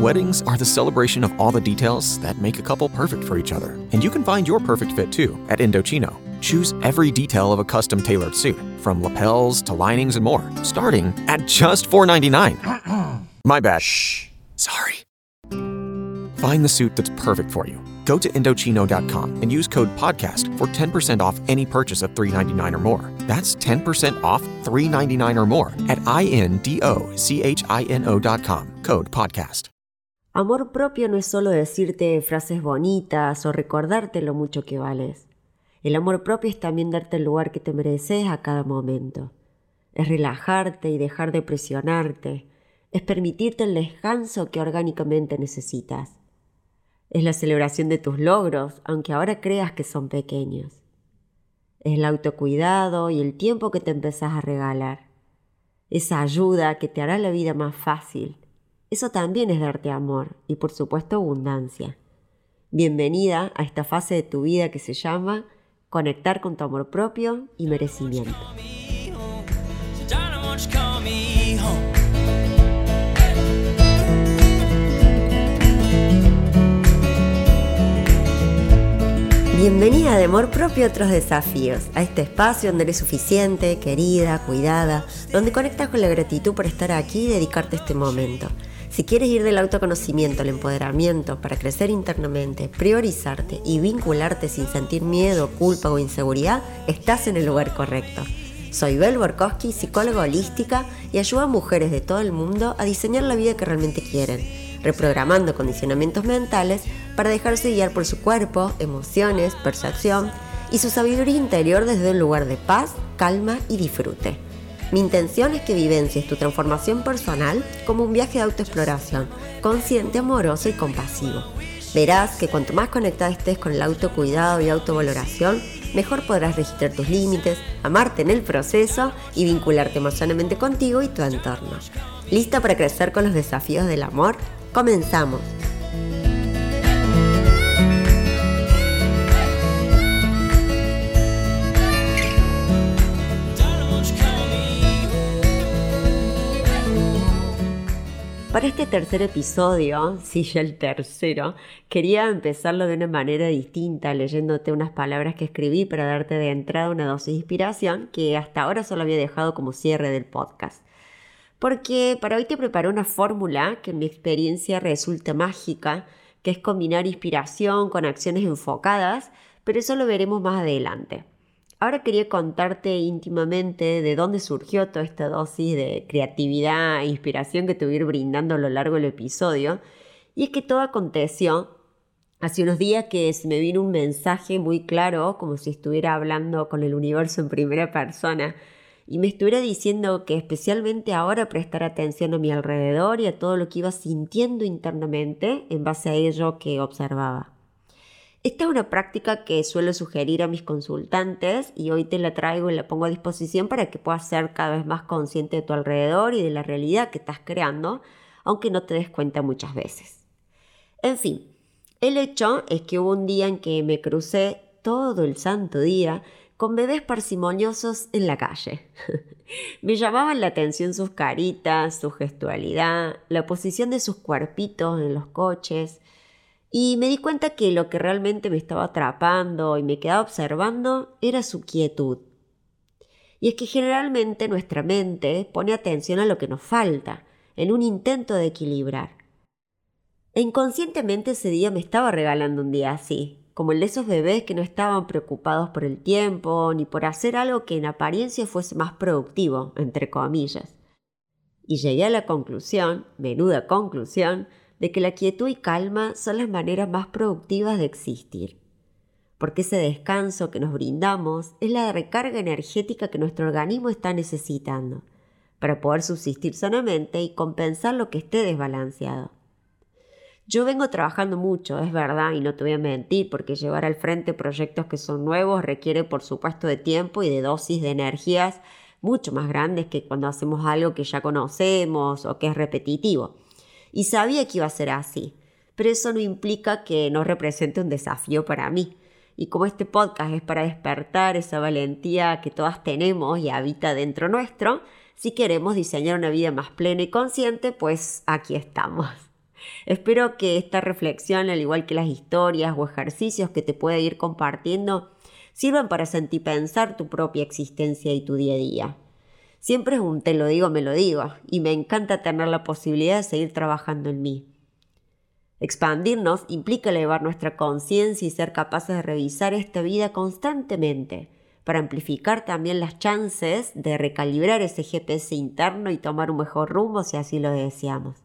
Weddings are the celebration of all the details that make a couple perfect for each other. And you can find your perfect fit too at Indochino. Choose every detail of a custom tailored suit, from lapels to linings and more, starting at just $4.99. My bad. Shh. Sorry. Find the suit that's perfect for you. Go to Indochino.com and use code PODCAST for 10% off any purchase of $3.99 or more. That's 10% off $3.99 or more at INDOCHINO.com. Code PODCAST. Amor propio no es solo decirte frases bonitas o recordarte lo mucho que vales. El amor propio es también darte el lugar que te mereces a cada momento. Es relajarte y dejar de presionarte. Es permitirte el descanso que orgánicamente necesitas. Es la celebración de tus logros, aunque ahora creas que son pequeños. Es el autocuidado y el tiempo que te empezás a regalar. Esa ayuda que te hará la vida más fácil eso también es darte amor y por supuesto abundancia. Bienvenida a esta fase de tu vida que se llama conectar con tu amor propio y merecimiento. Bienvenida de amor propio a otros desafíos, a este espacio donde eres suficiente, querida, cuidada, donde conectas con la gratitud por estar aquí y dedicarte este momento. Si quieres ir del autoconocimiento al empoderamiento para crecer internamente, priorizarte y vincularte sin sentir miedo, culpa o inseguridad, estás en el lugar correcto. Soy Bel Borkowski, psicóloga holística y ayudo a mujeres de todo el mundo a diseñar la vida que realmente quieren, reprogramando condicionamientos mentales para dejarse guiar por su cuerpo, emociones, percepción y su sabiduría interior desde un lugar de paz, calma y disfrute. Mi intención es que vivencies tu transformación personal como un viaje de autoexploración, consciente, amoroso y compasivo. Verás que cuanto más conectada estés con el autocuidado y autovaloración, mejor podrás registrar tus límites, amarte en el proceso y vincularte emocionalmente contigo y tu entorno. ¿Lista para crecer con los desafíos del amor? Comenzamos. Para este tercer episodio, sí, ya el tercero, quería empezarlo de una manera distinta, leyéndote unas palabras que escribí para darte de entrada una dosis de inspiración que hasta ahora solo había dejado como cierre del podcast. Porque para hoy te preparé una fórmula que en mi experiencia resulta mágica, que es combinar inspiración con acciones enfocadas, pero eso lo veremos más adelante. Ahora quería contarte íntimamente de dónde surgió toda esta dosis de creatividad e inspiración que te voy a ir brindando a lo largo del episodio. Y es que todo aconteció hace unos días que se me vino un mensaje muy claro, como si estuviera hablando con el universo en primera persona, y me estuviera diciendo que especialmente ahora prestar atención a mi alrededor y a todo lo que iba sintiendo internamente en base a ello que observaba. Esta es una práctica que suelo sugerir a mis consultantes y hoy te la traigo y la pongo a disposición para que puedas ser cada vez más consciente de tu alrededor y de la realidad que estás creando, aunque no te des cuenta muchas veces. En fin, el hecho es que hubo un día en que me crucé todo el santo día con bebés parsimoniosos en la calle. me llamaban la atención sus caritas, su gestualidad, la posición de sus cuerpitos en los coches, y me di cuenta que lo que realmente me estaba atrapando y me quedaba observando era su quietud. Y es que generalmente nuestra mente pone atención a lo que nos falta, en un intento de equilibrar. E inconscientemente ese día me estaba regalando un día así, como el de esos bebés que no estaban preocupados por el tiempo ni por hacer algo que en apariencia fuese más productivo, entre comillas. Y llegué a la conclusión, menuda conclusión, de que la quietud y calma son las maneras más productivas de existir. Porque ese descanso que nos brindamos es la recarga energética que nuestro organismo está necesitando para poder subsistir sanamente y compensar lo que esté desbalanceado. Yo vengo trabajando mucho, es verdad, y no te voy a mentir, porque llevar al frente proyectos que son nuevos requiere, por supuesto, de tiempo y de dosis de energías mucho más grandes que cuando hacemos algo que ya conocemos o que es repetitivo. Y sabía que iba a ser así, pero eso no implica que no represente un desafío para mí. Y como este podcast es para despertar esa valentía que todas tenemos y habita dentro nuestro, si queremos diseñar una vida más plena y consciente, pues aquí estamos. Espero que esta reflexión, al igual que las historias o ejercicios que te puede ir compartiendo, sirvan para sentir pensar tu propia existencia y tu día a día. Siempre es un te lo digo, me lo digo, y me encanta tener la posibilidad de seguir trabajando en mí. Expandirnos implica elevar nuestra conciencia y ser capaces de revisar esta vida constantemente, para amplificar también las chances de recalibrar ese GPS interno y tomar un mejor rumbo si así lo deseamos.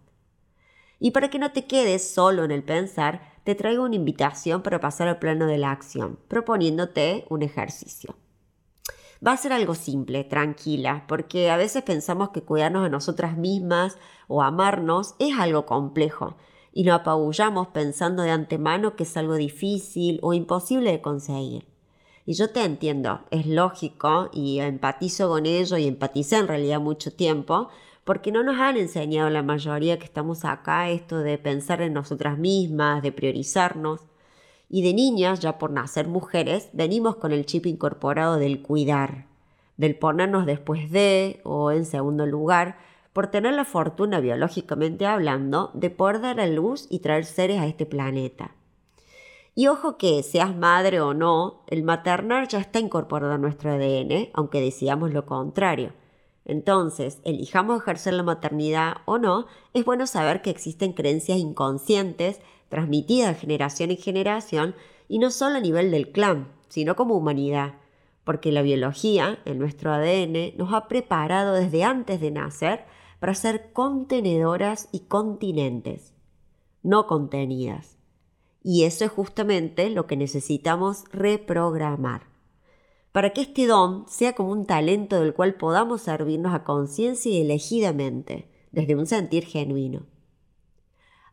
Y para que no te quedes solo en el pensar, te traigo una invitación para pasar al plano de la acción, proponiéndote un ejercicio. Va a ser algo simple, tranquila, porque a veces pensamos que cuidarnos de nosotras mismas o amarnos es algo complejo y nos apabullamos pensando de antemano que es algo difícil o imposible de conseguir. Y yo te entiendo, es lógico y empatizo con ello y empaticé en realidad mucho tiempo, porque no nos han enseñado la mayoría que estamos acá esto de pensar en nosotras mismas, de priorizarnos. Y de niñas, ya por nacer mujeres, venimos con el chip incorporado del cuidar, del ponernos después de o en segundo lugar, por tener la fortuna biológicamente hablando de poder dar a luz y traer seres a este planeta. Y ojo que seas madre o no, el maternar ya está incorporado a nuestro ADN, aunque decíamos lo contrario. Entonces, elijamos ejercer la maternidad o no, es bueno saber que existen creencias inconscientes transmitidas de generación en generación y no solo a nivel del clan, sino como humanidad, porque la biología, en nuestro ADN, nos ha preparado desde antes de nacer para ser contenedoras y continentes, no contenidas. Y eso es justamente lo que necesitamos reprogramar para que este don sea como un talento del cual podamos servirnos a conciencia y elegidamente, desde un sentir genuino.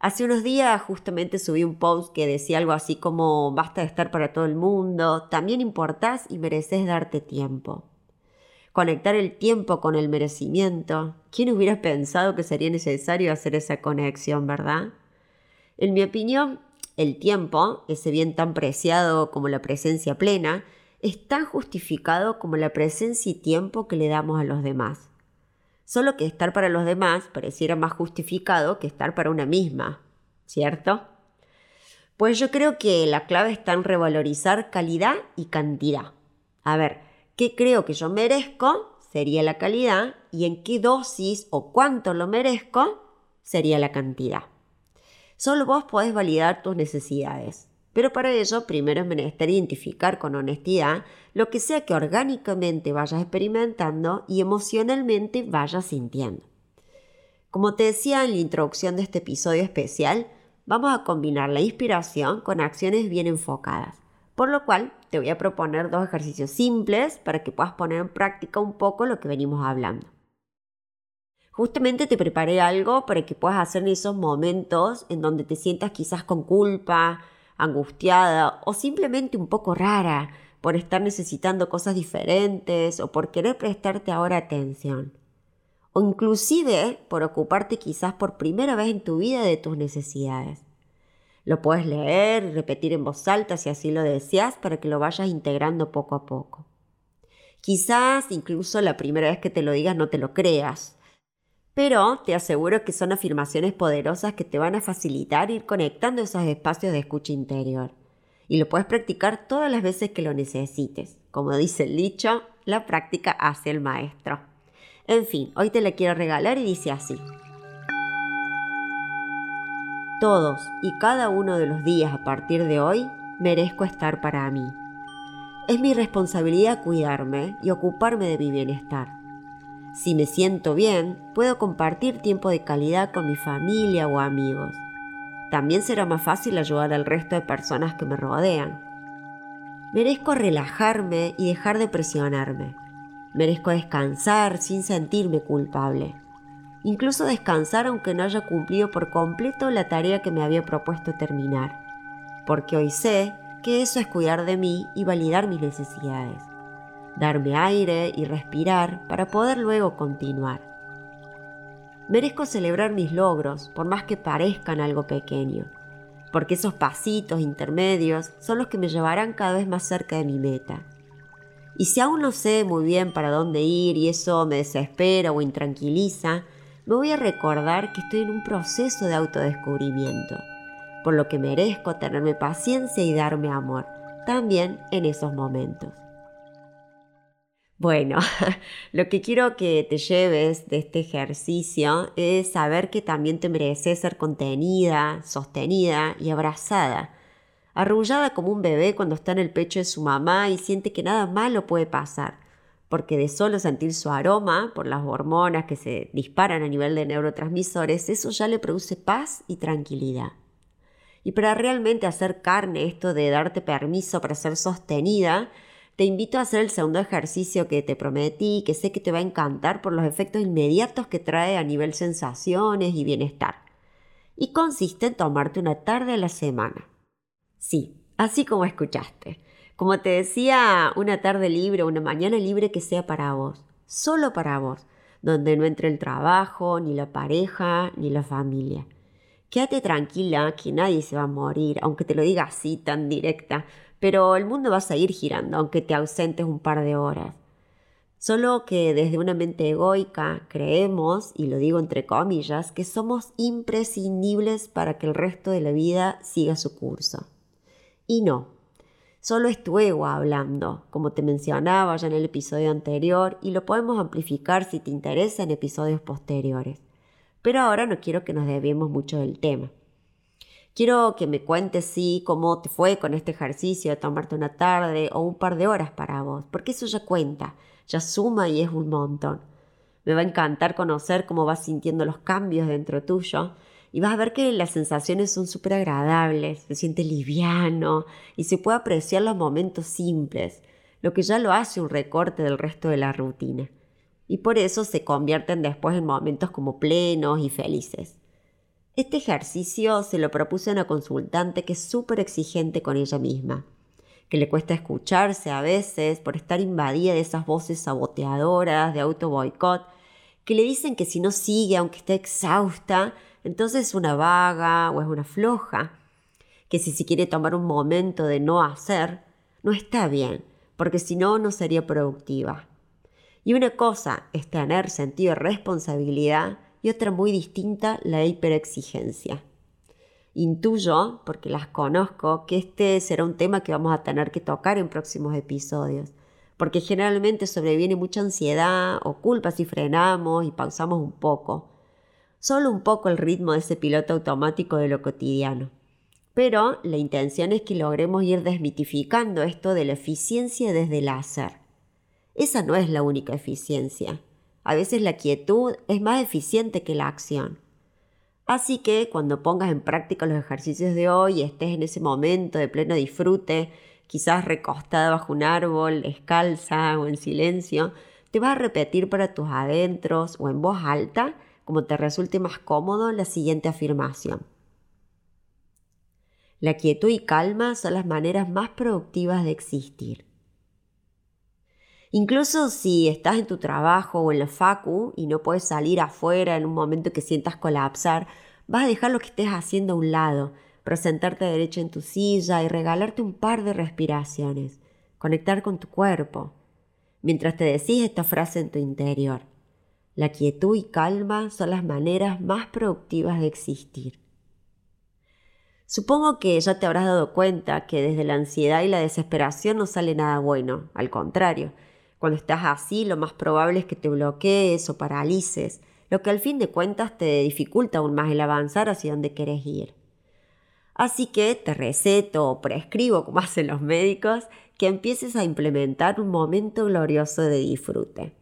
Hace unos días justamente subí un post que decía algo así como basta de estar para todo el mundo, también importás y mereces darte tiempo. Conectar el tiempo con el merecimiento. ¿Quién hubiera pensado que sería necesario hacer esa conexión, verdad? En mi opinión, el tiempo, ese bien tan preciado como la presencia plena, es tan justificado como la presencia y tiempo que le damos a los demás. Solo que estar para los demás pareciera más justificado que estar para una misma, ¿cierto? Pues yo creo que la clave está en revalorizar calidad y cantidad. A ver, ¿qué creo que yo merezco? Sería la calidad y en qué dosis o cuánto lo merezco sería la cantidad. Solo vos podés validar tus necesidades. Pero para ello, primero es menester identificar con honestidad lo que sea que orgánicamente vayas experimentando y emocionalmente vayas sintiendo. Como te decía en la introducción de este episodio especial, vamos a combinar la inspiración con acciones bien enfocadas, por lo cual te voy a proponer dos ejercicios simples para que puedas poner en práctica un poco lo que venimos hablando. Justamente te preparé algo para que puedas hacer en esos momentos en donde te sientas quizás con culpa, angustiada o simplemente un poco rara por estar necesitando cosas diferentes o por querer prestarte ahora atención. O inclusive por ocuparte quizás por primera vez en tu vida de tus necesidades. Lo puedes leer y repetir en voz alta si así lo deseas para que lo vayas integrando poco a poco. Quizás incluso la primera vez que te lo digas no te lo creas, pero te aseguro que son afirmaciones poderosas que te van a facilitar ir conectando esos espacios de escucha interior. Y lo puedes practicar todas las veces que lo necesites. Como dice el dicho, la práctica hace el maestro. En fin, hoy te la quiero regalar y dice así. Todos y cada uno de los días a partir de hoy merezco estar para mí. Es mi responsabilidad cuidarme y ocuparme de mi bienestar. Si me siento bien, puedo compartir tiempo de calidad con mi familia o amigos. También será más fácil ayudar al resto de personas que me rodean. Merezco relajarme y dejar de presionarme. Merezco descansar sin sentirme culpable. incluso descansar aunque no haya cumplido por completo la tarea que me había propuesto terminar, porque hoy sé que eso es cuidar de mí y validar mis necesidades, darme aire y respirar para poder luego continuar. Merezco celebrar mis logros, por más que parezcan algo pequeño, porque esos pasitos intermedios son los que me llevarán cada vez más cerca de mi meta. Y si aún no sé muy bien para dónde ir y eso me desespera o intranquiliza, me voy a recordar que estoy en un proceso de autodescubrimiento, por lo que merezco tenerme paciencia y darme amor, también en esos momentos. Bueno, lo que quiero que te lleves de este ejercicio es saber que también te mereces ser contenida, sostenida y abrazada arrullada como un bebé cuando está en el pecho de su mamá y siente que nada malo puede pasar, porque de solo sentir su aroma, por las hormonas que se disparan a nivel de neurotransmisores, eso ya le produce paz y tranquilidad. Y para realmente hacer carne esto de darte permiso para ser sostenida, te invito a hacer el segundo ejercicio que te prometí, que sé que te va a encantar por los efectos inmediatos que trae a nivel sensaciones y bienestar. Y consiste en tomarte una tarde a la semana. Sí, así como escuchaste. Como te decía, una tarde libre, una mañana libre que sea para vos, solo para vos, donde no entre el trabajo, ni la pareja, ni la familia. Quédate tranquila que nadie se va a morir, aunque te lo diga así tan directa, pero el mundo va a seguir girando, aunque te ausentes un par de horas. Solo que desde una mente egoica creemos, y lo digo entre comillas, que somos imprescindibles para que el resto de la vida siga su curso. Y no, solo es tu ego hablando, como te mencionaba ya en el episodio anterior, y lo podemos amplificar si te interesa en episodios posteriores. Pero ahora no quiero que nos debemos mucho del tema. Quiero que me cuentes sí cómo te fue con este ejercicio de tomarte una tarde o un par de horas para vos, porque eso ya cuenta, ya suma y es un montón. Me va a encantar conocer cómo vas sintiendo los cambios dentro tuyo y vas a ver que las sensaciones son súper agradables, se siente liviano y se puede apreciar los momentos simples, lo que ya lo hace un recorte del resto de la rutina. Y por eso se convierten después en momentos como plenos y felices. Este ejercicio se lo propuse a una consultante que es súper exigente con ella misma, que le cuesta escucharse a veces por estar invadida de esas voces saboteadoras de auto boicot, que le dicen que si no sigue, aunque esté exhausta, entonces es una vaga o es una floja, que si se quiere tomar un momento de no hacer, no está bien, porque si no, no sería productiva. Y una cosa es tener sentido de responsabilidad y otra muy distinta, la hiperexigencia. Intuyo, porque las conozco, que este será un tema que vamos a tener que tocar en próximos episodios, porque generalmente sobreviene mucha ansiedad o culpa si frenamos y pausamos un poco solo un poco el ritmo de ese piloto automático de lo cotidiano. Pero la intención es que logremos ir desmitificando esto de la eficiencia desde el hacer. Esa no es la única eficiencia. A veces la quietud es más eficiente que la acción. Así que cuando pongas en práctica los ejercicios de hoy y estés en ese momento de pleno disfrute, quizás recostada bajo un árbol, descalza o en silencio, te vas a repetir para tus adentros o en voz alta como te resulte más cómodo, la siguiente afirmación. La quietud y calma son las maneras más productivas de existir. Incluso si estás en tu trabajo o en la facu y no puedes salir afuera en un momento que sientas colapsar, vas a dejar lo que estés haciendo a un lado, presentarte derecho en tu silla y regalarte un par de respiraciones, conectar con tu cuerpo, mientras te decís esta frase en tu interior. La quietud y calma son las maneras más productivas de existir. Supongo que ya te habrás dado cuenta que desde la ansiedad y la desesperación no sale nada bueno, al contrario. Cuando estás así, lo más probable es que te bloquees o paralices, lo que al fin de cuentas te dificulta aún más el avanzar hacia donde quieres ir. Así que te receto o prescribo, como hacen los médicos, que empieces a implementar un momento glorioso de disfrute.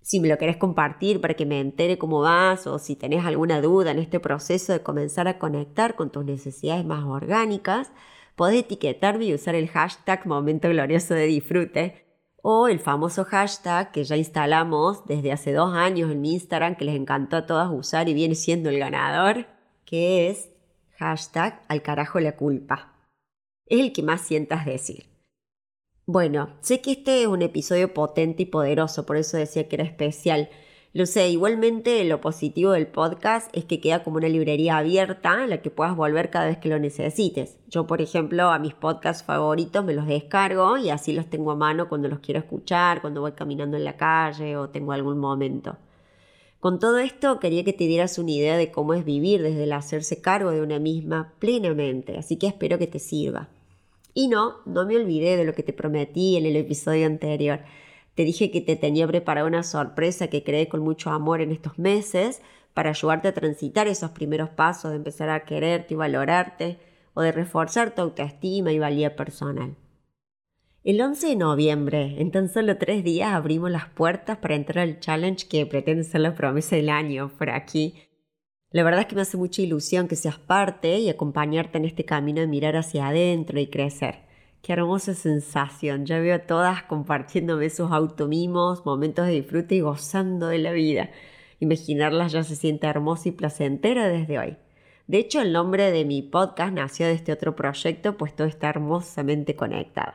Si me lo querés compartir para que me entere cómo vas o si tenés alguna duda en este proceso de comenzar a conectar con tus necesidades más orgánicas, podés etiquetarme y usar el hashtag Momento Glorioso de Disfrute o el famoso hashtag que ya instalamos desde hace dos años en mi Instagram, que les encantó a todas usar y viene siendo el ganador, que es hashtag al carajo la culpa. Es el que más sientas decir. Bueno, sé que este es un episodio potente y poderoso, por eso decía que era especial. Lo sé, igualmente lo positivo del podcast es que queda como una librería abierta a la que puedas volver cada vez que lo necesites. Yo, por ejemplo, a mis podcasts favoritos me los descargo y así los tengo a mano cuando los quiero escuchar, cuando voy caminando en la calle o tengo algún momento. Con todo esto quería que te dieras una idea de cómo es vivir desde el hacerse cargo de una misma plenamente, así que espero que te sirva. Y no, no me olvidé de lo que te prometí en el episodio anterior. Te dije que te tenía preparada una sorpresa que creé con mucho amor en estos meses para ayudarte a transitar esos primeros pasos de empezar a quererte y valorarte o de reforzar tu autoestima y valía personal. El 11 de noviembre, en tan solo tres días, abrimos las puertas para entrar al challenge que pretende ser la promesa del año por aquí, la verdad es que me hace mucha ilusión que seas parte y acompañarte en este camino de mirar hacia adentro y crecer. Qué hermosa sensación. Ya veo a todas compartiéndome sus automimos, momentos de disfrute y gozando de la vida. Imaginarlas ya se siente hermosa y placentera desde hoy. De hecho, el nombre de mi podcast nació de este otro proyecto, pues todo está hermosamente conectado.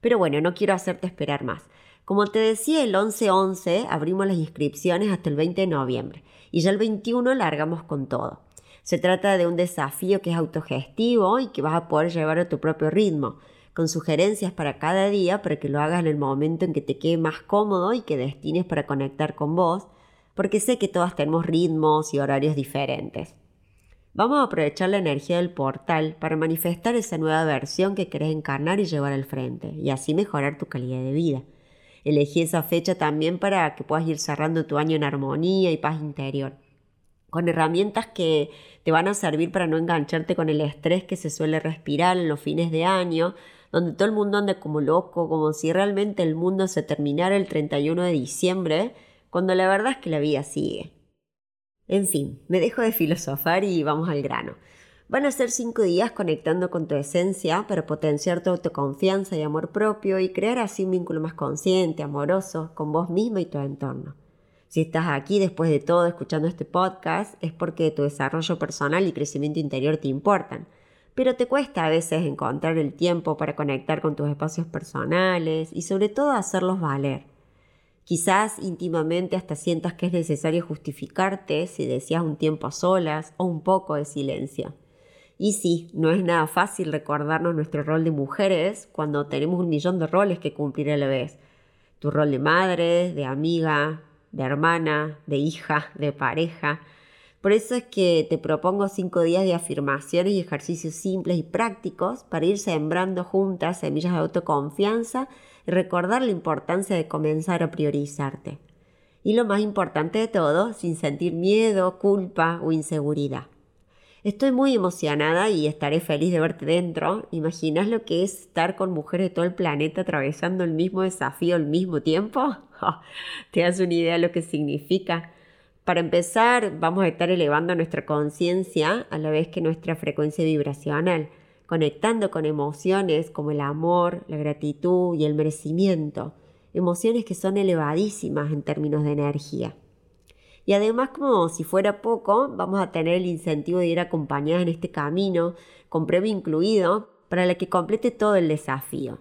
Pero bueno, no quiero hacerte esperar más. Como te decía, el 11-11 abrimos las inscripciones hasta el 20 de noviembre y ya el 21 largamos con todo. Se trata de un desafío que es autogestivo y que vas a poder llevar a tu propio ritmo, con sugerencias para cada día para que lo hagas en el momento en que te quede más cómodo y que destines para conectar con vos, porque sé que todas tenemos ritmos y horarios diferentes. Vamos a aprovechar la energía del portal para manifestar esa nueva versión que querés encarnar y llevar al frente, y así mejorar tu calidad de vida. Elegí esa fecha también para que puedas ir cerrando tu año en armonía y paz interior, con herramientas que te van a servir para no engancharte con el estrés que se suele respirar en los fines de año, donde todo el mundo anda como loco, como si realmente el mundo se terminara el 31 de diciembre, cuando la verdad es que la vida sigue. En fin, me dejo de filosofar y vamos al grano. Van a ser cinco días conectando con tu esencia para potenciar tu autoconfianza y amor propio y crear así un vínculo más consciente, amoroso, con vos misma y tu entorno. Si estás aquí después de todo escuchando este podcast es porque tu desarrollo personal y crecimiento interior te importan, pero te cuesta a veces encontrar el tiempo para conectar con tus espacios personales y sobre todo hacerlos valer. Quizás íntimamente hasta sientas que es necesario justificarte si deseas un tiempo a solas o un poco de silencio. Y sí, no es nada fácil recordarnos nuestro rol de mujeres cuando tenemos un millón de roles que cumplir a la vez. Tu rol de madre, de amiga, de hermana, de hija, de pareja. Por eso es que te propongo cinco días de afirmaciones y ejercicios simples y prácticos para ir sembrando juntas semillas de autoconfianza y recordar la importancia de comenzar a priorizarte. Y lo más importante de todo, sin sentir miedo, culpa o inseguridad. Estoy muy emocionada y estaré feliz de verte dentro. ¿Imaginas lo que es estar con mujeres de todo el planeta atravesando el mismo desafío al mismo tiempo? ¿Te das una idea de lo que significa? Para empezar, vamos a estar elevando nuestra conciencia a la vez que nuestra frecuencia vibracional, conectando con emociones como el amor, la gratitud y el merecimiento, emociones que son elevadísimas en términos de energía. Y además, como si fuera poco, vamos a tener el incentivo de ir acompañadas en este camino, con premio incluido, para la que complete todo el desafío.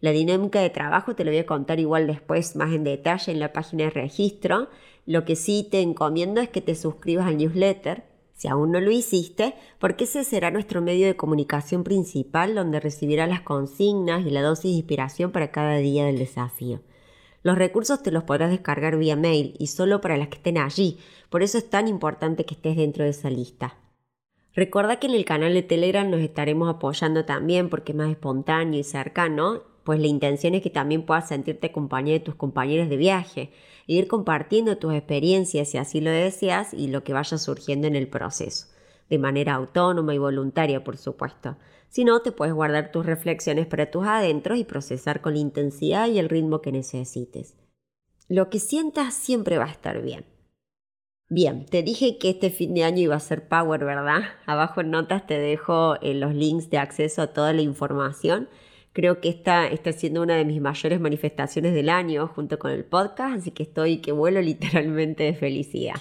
La dinámica de trabajo te lo voy a contar igual después más en detalle en la página de registro. Lo que sí te encomiendo es que te suscribas al newsletter, si aún no lo hiciste, porque ese será nuestro medio de comunicación principal donde recibirás las consignas y la dosis de inspiración para cada día del desafío. Los recursos te los podrás descargar vía mail y solo para las que estén allí, por eso es tan importante que estés dentro de esa lista. Recuerda que en el canal de Telegram nos estaremos apoyando también porque es más espontáneo y cercano, pues la intención es que también puedas sentirte acompañada de tus compañeros de viaje e ir compartiendo tus experiencias si así lo deseas y lo que vaya surgiendo en el proceso, de manera autónoma y voluntaria, por supuesto. Si no, te puedes guardar tus reflexiones para tus adentros y procesar con la intensidad y el ritmo que necesites. Lo que sientas siempre va a estar bien. Bien, te dije que este fin de año iba a ser Power, ¿verdad? Abajo en notas te dejo eh, los links de acceso a toda la información Creo que esta está siendo una de mis mayores manifestaciones del año junto con el podcast, así que estoy que vuelo literalmente de felicidad.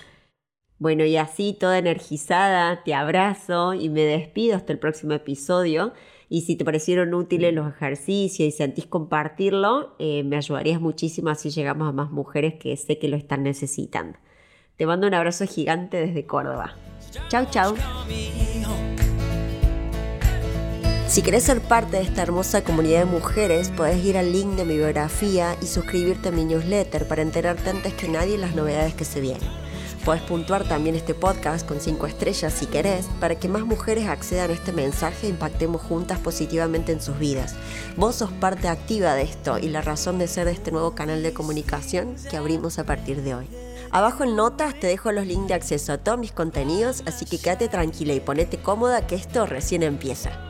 Bueno, y así toda energizada, te abrazo y me despido hasta el próximo episodio. Y si te parecieron útiles los ejercicios y sentís compartirlo, eh, me ayudarías muchísimo así llegamos a más mujeres que sé que lo están necesitando. Te mando un abrazo gigante desde Córdoba. Chau, chau. Si querés ser parte de esta hermosa comunidad de mujeres, podés ir al link de mi biografía y suscribirte a mi newsletter para enterarte antes que nadie las novedades que se vienen. Podés puntuar también este podcast con 5 estrellas si querés, para que más mujeres accedan a este mensaje e impactemos juntas positivamente en sus vidas. Vos sos parte activa de esto y la razón de ser de este nuevo canal de comunicación que abrimos a partir de hoy. Abajo en notas te dejo los links de acceso a todos mis contenidos, así que quédate tranquila y ponete cómoda que esto recién empieza.